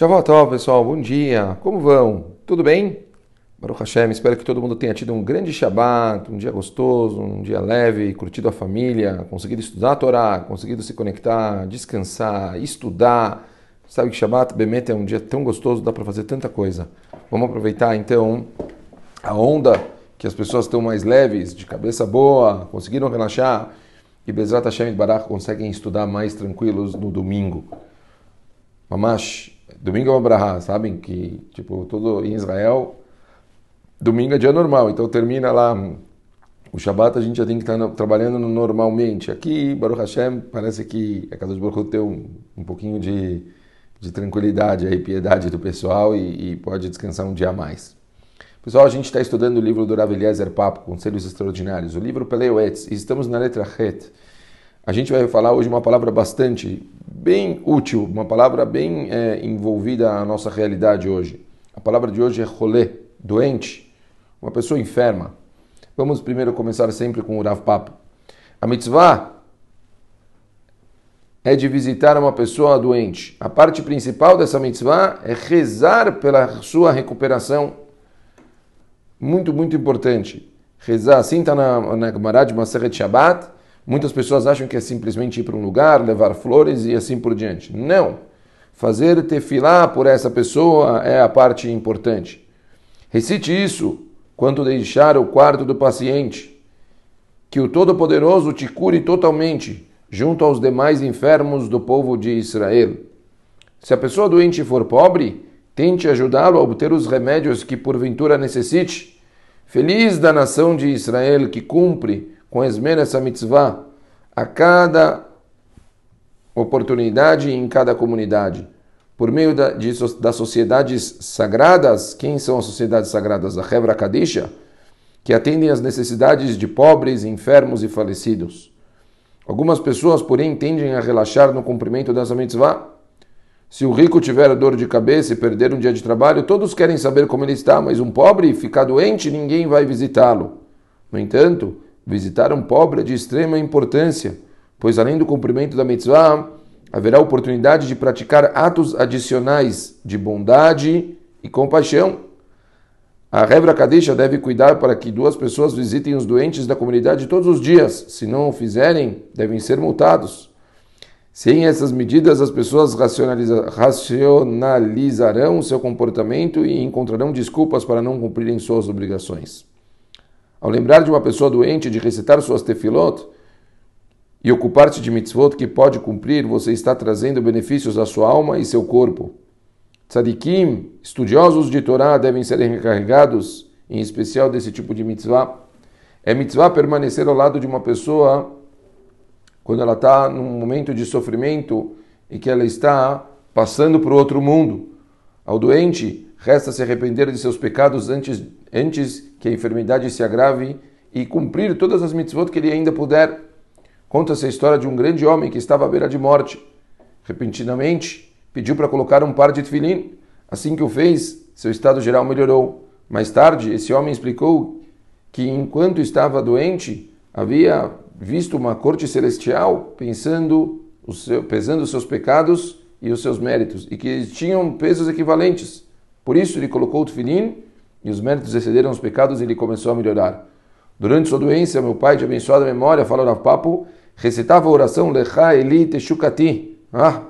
Shavuot pessoal, bom dia, como vão? Tudo bem? Baruch Hashem, espero que todo mundo tenha tido um grande Shabbat, um dia gostoso, um dia leve, curtido a família, conseguido estudar a Torá, conseguido se conectar, descansar, estudar. Sabe que Shabbat, Bemet, é um dia tão gostoso, dá para fazer tanta coisa. Vamos aproveitar então a onda que as pessoas estão mais leves, de cabeça boa, conseguiram relaxar e Bezrat Hashem e Barak conseguem estudar mais tranquilos no domingo. Mamash, domingo é uma brahá, sabem que, tipo, todo em Israel, domingo é dia normal, então termina lá o Shabat, a gente já tem que estar trabalhando normalmente. Aqui, Baruch Hashem, parece que a Casa de Baruch tem um, um pouquinho de, de tranquilidade e piedade do pessoal e, e, pode descansar um dia a mais. Pessoal, a gente está estudando o livro do Rav Eliezer Papo, Conselhos Extraordinários, o livro Peleuetz, e estamos na letra Het. A gente vai falar hoje uma palavra bastante, bem útil, uma palavra bem é, envolvida na nossa realidade hoje. A palavra de hoje é rolê, doente, uma pessoa enferma. Vamos primeiro começar sempre com o Rav Papo. A mitzvah é de visitar uma pessoa doente. A parte principal dessa mitzvah é rezar pela sua recuperação. Muito, muito importante. Rezar, assim está na, na Gemara de Maseret Shabbat, Muitas pessoas acham que é simplesmente ir para um lugar, levar flores e assim por diante. Não. Fazer tefilá por essa pessoa é a parte importante. Recite isso quando deixar o quarto do paciente. Que o Todo-Poderoso te cure totalmente, junto aos demais enfermos do povo de Israel. Se a pessoa doente for pobre, tente ajudá-lo a obter os remédios que porventura necessite. Feliz da nação de Israel que cumpre com esmero essa mitzvah a cada oportunidade em cada comunidade. Por meio da, de, das sociedades sagradas, quem são as sociedades sagradas? A Hebra Kadisha, que atendem às necessidades de pobres, enfermos e falecidos. Algumas pessoas, porém, tendem a relaxar no cumprimento dessa mitzvah. Se o rico tiver dor de cabeça e perder um dia de trabalho, todos querem saber como ele está, mas um pobre ficar doente, ninguém vai visitá-lo. No entanto, Visitar um pobre é de extrema importância, pois além do cumprimento da mitzvah, haverá oportunidade de praticar atos adicionais de bondade e compaixão. A Rebra Kadisha deve cuidar para que duas pessoas visitem os doentes da comunidade todos os dias. Se não o fizerem, devem ser multados. Sem essas medidas, as pessoas racionalizarão seu comportamento e encontrarão desculpas para não cumprirem suas obrigações. Ao lembrar de uma pessoa doente de recitar suas tefilot e ocupar-se de mitzvot que pode cumprir, você está trazendo benefícios à sua alma e seu corpo. Tzadikim, estudiosos de Torá, devem ser encarregados, em especial desse tipo de mitzvah. É mitzvah permanecer ao lado de uma pessoa quando ela está num momento de sofrimento e que ela está passando para o outro mundo. Ao doente, resta se arrepender de seus pecados antes, antes que a enfermidade se agrave e cumprir todas as mitzvot que ele ainda puder. Conta-se a história de um grande homem que estava à beira de morte. Repentinamente, pediu para colocar um par de tefilim. Assim que o fez, seu estado geral melhorou. Mais tarde, esse homem explicou que enquanto estava doente, havia visto uma corte celestial pensando, seu, pesando os seus pecados e os seus méritos, e que tinham pesos equivalentes. Por isso ele colocou o tefilim e os méritos excederam os pecados e ele começou a melhorar. Durante sua doença, meu pai, de abençoada memória, falou na papo, recitava a oração Lecha Eli Teshukati. Ah,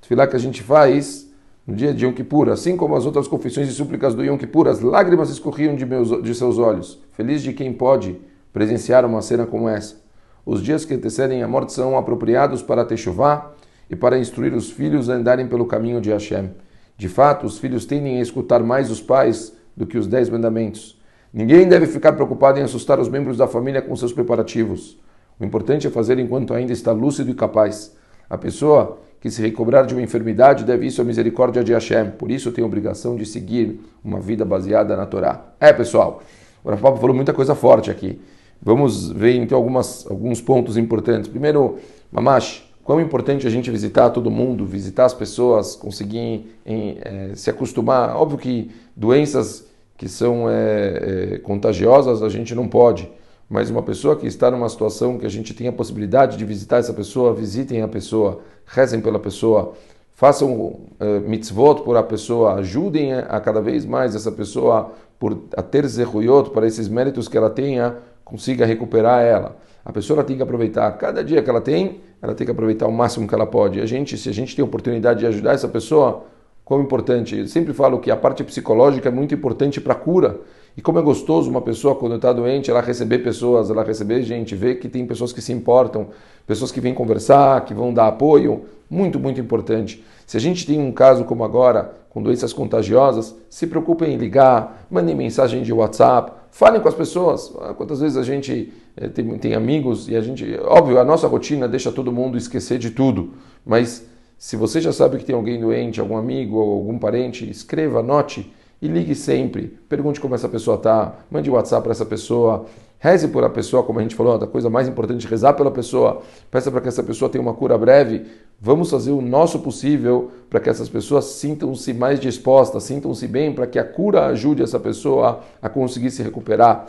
tefilá que a gente faz no dia de Yom Kippur, assim como as outras confissões e súplicas do Yom Kippur, as lágrimas escorriam de, meus, de seus olhos. Feliz de quem pode presenciar uma cena como essa. Os dias que antecedem a morte são apropriados para Teshuvah e para instruir os filhos a andarem pelo caminho de Hashem. De fato, os filhos tendem a escutar mais os pais do que os dez mandamentos. Ninguém deve ficar preocupado em assustar os membros da família com seus preparativos. O importante é fazer enquanto ainda está lúcido e capaz. A pessoa que se recobrar de uma enfermidade deve isso à misericórdia de Hashem. Por isso tem a obrigação de seguir uma vida baseada na Torá. É, pessoal, o Rafa falou muita coisa forte aqui. Vamos ver então algumas, alguns pontos importantes. Primeiro, Mamash, quão importante a gente visitar todo mundo, visitar as pessoas, conseguir em, é, se acostumar. Óbvio que doenças que são é, é, contagiosas a gente não pode, mas uma pessoa que está numa situação que a gente tem a possibilidade de visitar essa pessoa, visitem a pessoa, rezem pela pessoa, façam uh, mitzvot por a pessoa, ajudem a, cada vez mais essa pessoa por a ter zeruyot, para esses méritos que ela tenha, consiga recuperar ela. A pessoa tem que aproveitar cada dia que ela tem, ela tem que aproveitar o máximo que ela pode. A gente, se a gente tem a oportunidade de ajudar essa pessoa, como importante. Eu sempre falo que a parte psicológica é muito importante para a cura. E como é gostoso uma pessoa, quando está doente, ela receber pessoas, ela receber gente, ver que tem pessoas que se importam, pessoas que vêm conversar, que vão dar apoio. Muito, muito importante. Se a gente tem um caso como agora, com doenças contagiosas, se preocupem em ligar, mandem mensagem de WhatsApp, falem com as pessoas. Ah, quantas vezes a gente é, tem, tem amigos e a gente. Óbvio, a nossa rotina deixa todo mundo esquecer de tudo, mas se você já sabe que tem alguém doente, algum amigo ou algum parente, escreva, anote e ligue sempre. Pergunte como essa pessoa está, mande WhatsApp para essa pessoa, reze por a pessoa, como a gente falou, a coisa mais importante, rezar pela pessoa, peça para que essa pessoa tenha uma cura breve. Vamos fazer o nosso possível para que essas pessoas sintam-se mais dispostas, sintam-se bem, para que a cura ajude essa pessoa a conseguir se recuperar.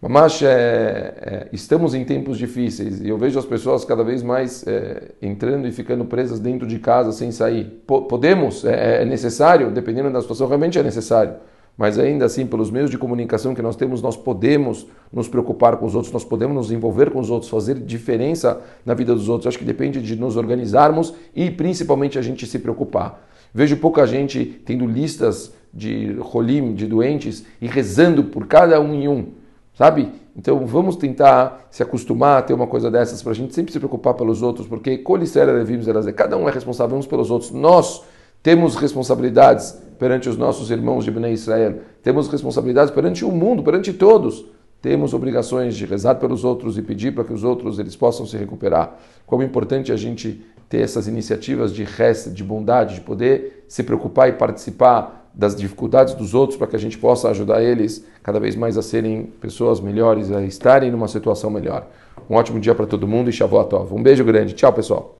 Mas é, é, estamos em tempos difíceis e eu vejo as pessoas cada vez mais é, entrando e ficando presas dentro de casa sem sair. podemos, é, é, necessário, dependendo da situação, realmente é necessário. Mas ainda assim, pelos meios de comunicação que nós temos, nós podemos nos preocupar com os outros, nós podemos nos envolver com os outros, fazer diferença na vida dos outros. Acho que depende de nos organizarmos e principalmente a gente se preocupar. Vejo pouca gente tendo listas de rolim, de doentes, e rezando por cada um em um. Sabe? Então vamos tentar se acostumar a ter uma coisa dessas para a gente sempre se preocupar pelos outros, porque cada um é responsável uns pelos outros. Nós temos responsabilidades perante os nossos irmãos de Bnei Israel, temos responsabilidades perante o mundo, perante todos. Temos obrigações de rezar pelos outros e pedir para que os outros eles possam se recuperar. Como é importante a gente ter essas iniciativas de resta, de bondade, de poder se preocupar e participar das dificuldades dos outros para que a gente possa ajudar eles cada vez mais a serem pessoas melhores, a estarem numa situação melhor. Um ótimo dia para todo mundo e Shavuot Tov. Um beijo grande. Tchau, pessoal.